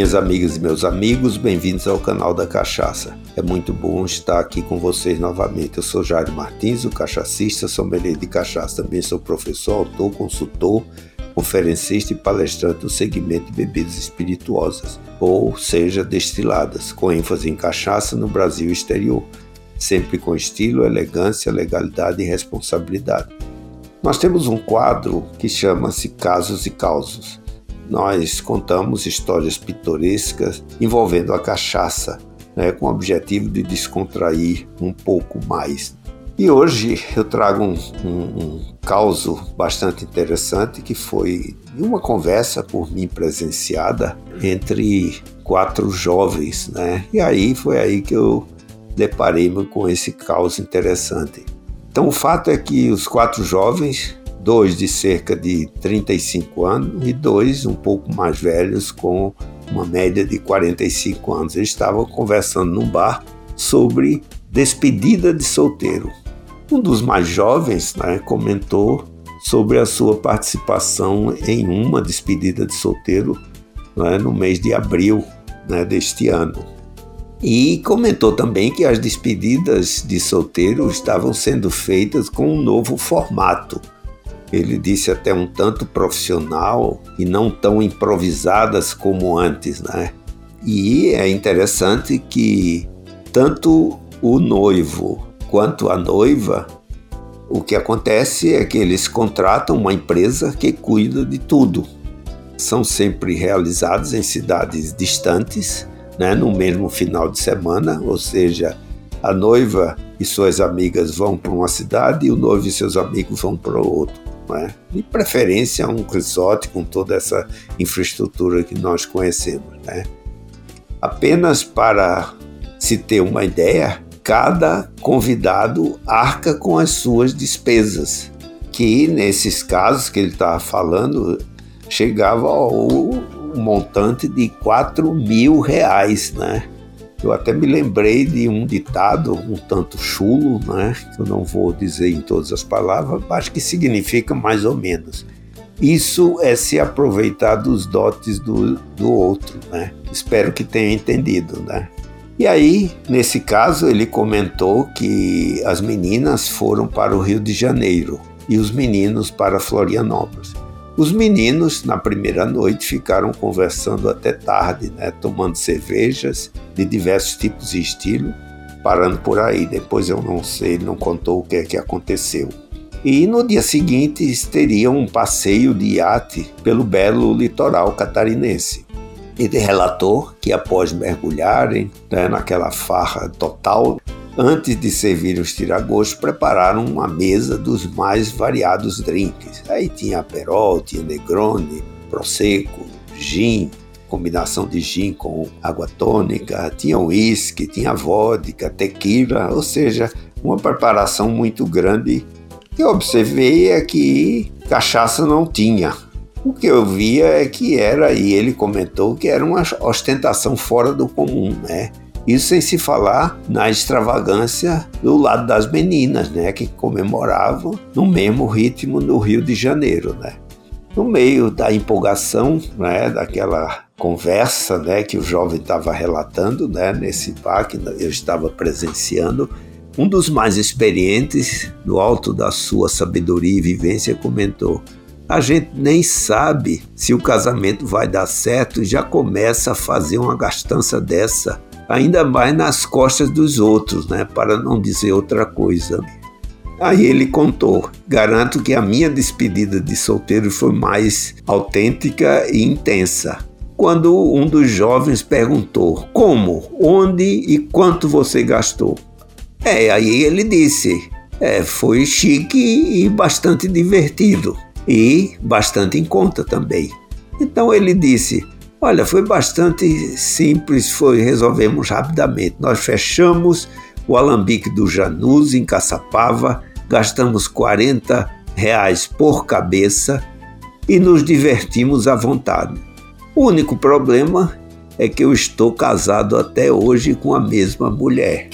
Minhas amigas e meus amigos, bem-vindos ao canal da Cachaça. É muito bom estar aqui com vocês novamente. Eu sou Jairo Martins, o cachacista, sommelier de cachaça. Também sou professor, autor, consultor, conferencista e palestrante do segmento de bebidas espirituosas, ou seja, destiladas, com ênfase em cachaça no Brasil e exterior, sempre com estilo, elegância, legalidade e responsabilidade. Nós temos um quadro que chama-se Casos e Causos. Nós contamos histórias pitorescas envolvendo a cachaça, né, com o objetivo de descontrair um pouco mais e hoje eu trago um, um, um caso bastante interessante que foi uma conversa por mim presenciada entre quatro jovens, né? E aí foi aí que eu deparei-me com esse caso interessante. Então o fato é que os quatro jovens, dois de cerca de 35 anos e dois um pouco mais velhos com uma média de 45 anos, eles estavam conversando num bar sobre despedida de solteiro. Um dos mais jovens né, comentou sobre a sua participação em uma despedida de solteiro né, no mês de abril né, deste ano. E comentou também que as despedidas de solteiro estavam sendo feitas com um novo formato. Ele disse até um tanto profissional e não tão improvisadas como antes, né? E é interessante que tanto o noivo Quanto à noiva, o que acontece é que eles contratam uma empresa que cuida de tudo. São sempre realizados em cidades distantes, né, no mesmo final de semana, ou seja, a noiva e suas amigas vão para uma cidade e o noivo e seus amigos vão para outra. Né? De preferência, um resort com toda essa infraestrutura que nós conhecemos. Né? Apenas para se ter uma ideia, cada convidado arca com as suas despesas, que nesses casos que ele estava falando chegava ao montante de 4 mil reais, né? Eu até me lembrei de um ditado um tanto chulo, né? Que eu não vou dizer em todas as palavras, mas que significa mais ou menos. Isso é se aproveitar dos dotes do, do outro, né? Espero que tenha entendido, né? E aí, nesse caso, ele comentou que as meninas foram para o Rio de Janeiro e os meninos para Florianópolis. Os meninos, na primeira noite, ficaram conversando até tarde, né, tomando cervejas de diversos tipos e estilos, parando por aí. Depois eu não sei, ele não contou o que é que aconteceu. E no dia seguinte teriam um passeio de iate pelo belo litoral catarinense. Ele relatou que após mergulharem né, naquela farra total, antes de servir os tiragostos, prepararam uma mesa dos mais variados drinks. Aí tinha Aperol, tinha Negroni, Prosecco, gin, combinação de gin com água tônica, tinha uísque, tinha vodka, tequila, ou seja, uma preparação muito grande. O que eu observei é que cachaça não tinha. O que eu via é que era, e ele comentou que era uma ostentação fora do comum, né? Isso sem se falar na extravagância do lado das meninas, né, que comemoravam no mesmo ritmo no Rio de Janeiro, né? No meio da empolgação, né, daquela conversa, né, que o jovem estava relatando, né, nesse bar que eu estava presenciando, um dos mais experientes, no alto da sua sabedoria e vivência, comentou: a gente nem sabe se o casamento vai dar certo e já começa a fazer uma gastança dessa, ainda mais nas costas dos outros, né? Para não dizer outra coisa. Aí ele contou: garanto que a minha despedida de solteiro foi mais autêntica e intensa. Quando um dos jovens perguntou como, onde e quanto você gastou. É, aí ele disse: é, foi chique e bastante divertido e bastante em conta também. Então ele disse: Olha, foi bastante simples, foi resolvemos rapidamente. Nós fechamos o alambique do Janus em Caçapava, gastamos 40 reais por cabeça e nos divertimos à vontade. O único problema é que eu estou casado até hoje com a mesma mulher.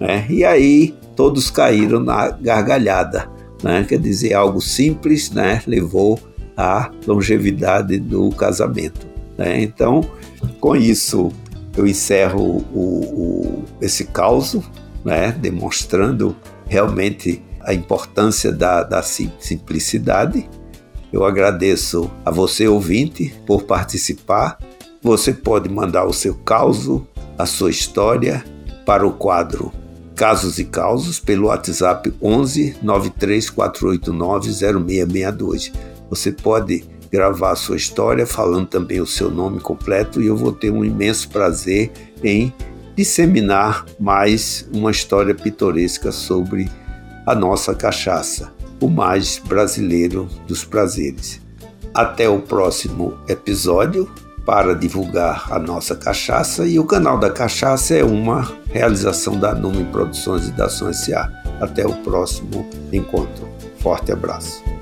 Né? E aí todos caíram na gargalhada né? quer dizer, algo simples né? levou à longevidade do casamento. Né? Então, com isso, eu encerro o, o, esse caos, né? demonstrando realmente a importância da, da simplicidade. Eu agradeço a você, ouvinte, por participar. Você pode mandar o seu caos, a sua história, para o quadro Casos e Causos pelo WhatsApp 11 93489 0662. Você pode gravar a sua história falando também o seu nome completo e eu vou ter um imenso prazer em disseminar mais uma história pitoresca sobre a nossa cachaça, o mais brasileiro dos prazeres. Até o próximo episódio para divulgar a nossa cachaça e o canal da cachaça é uma realização da Nume Produções e da Ação S.A. Até o próximo encontro. Forte abraço.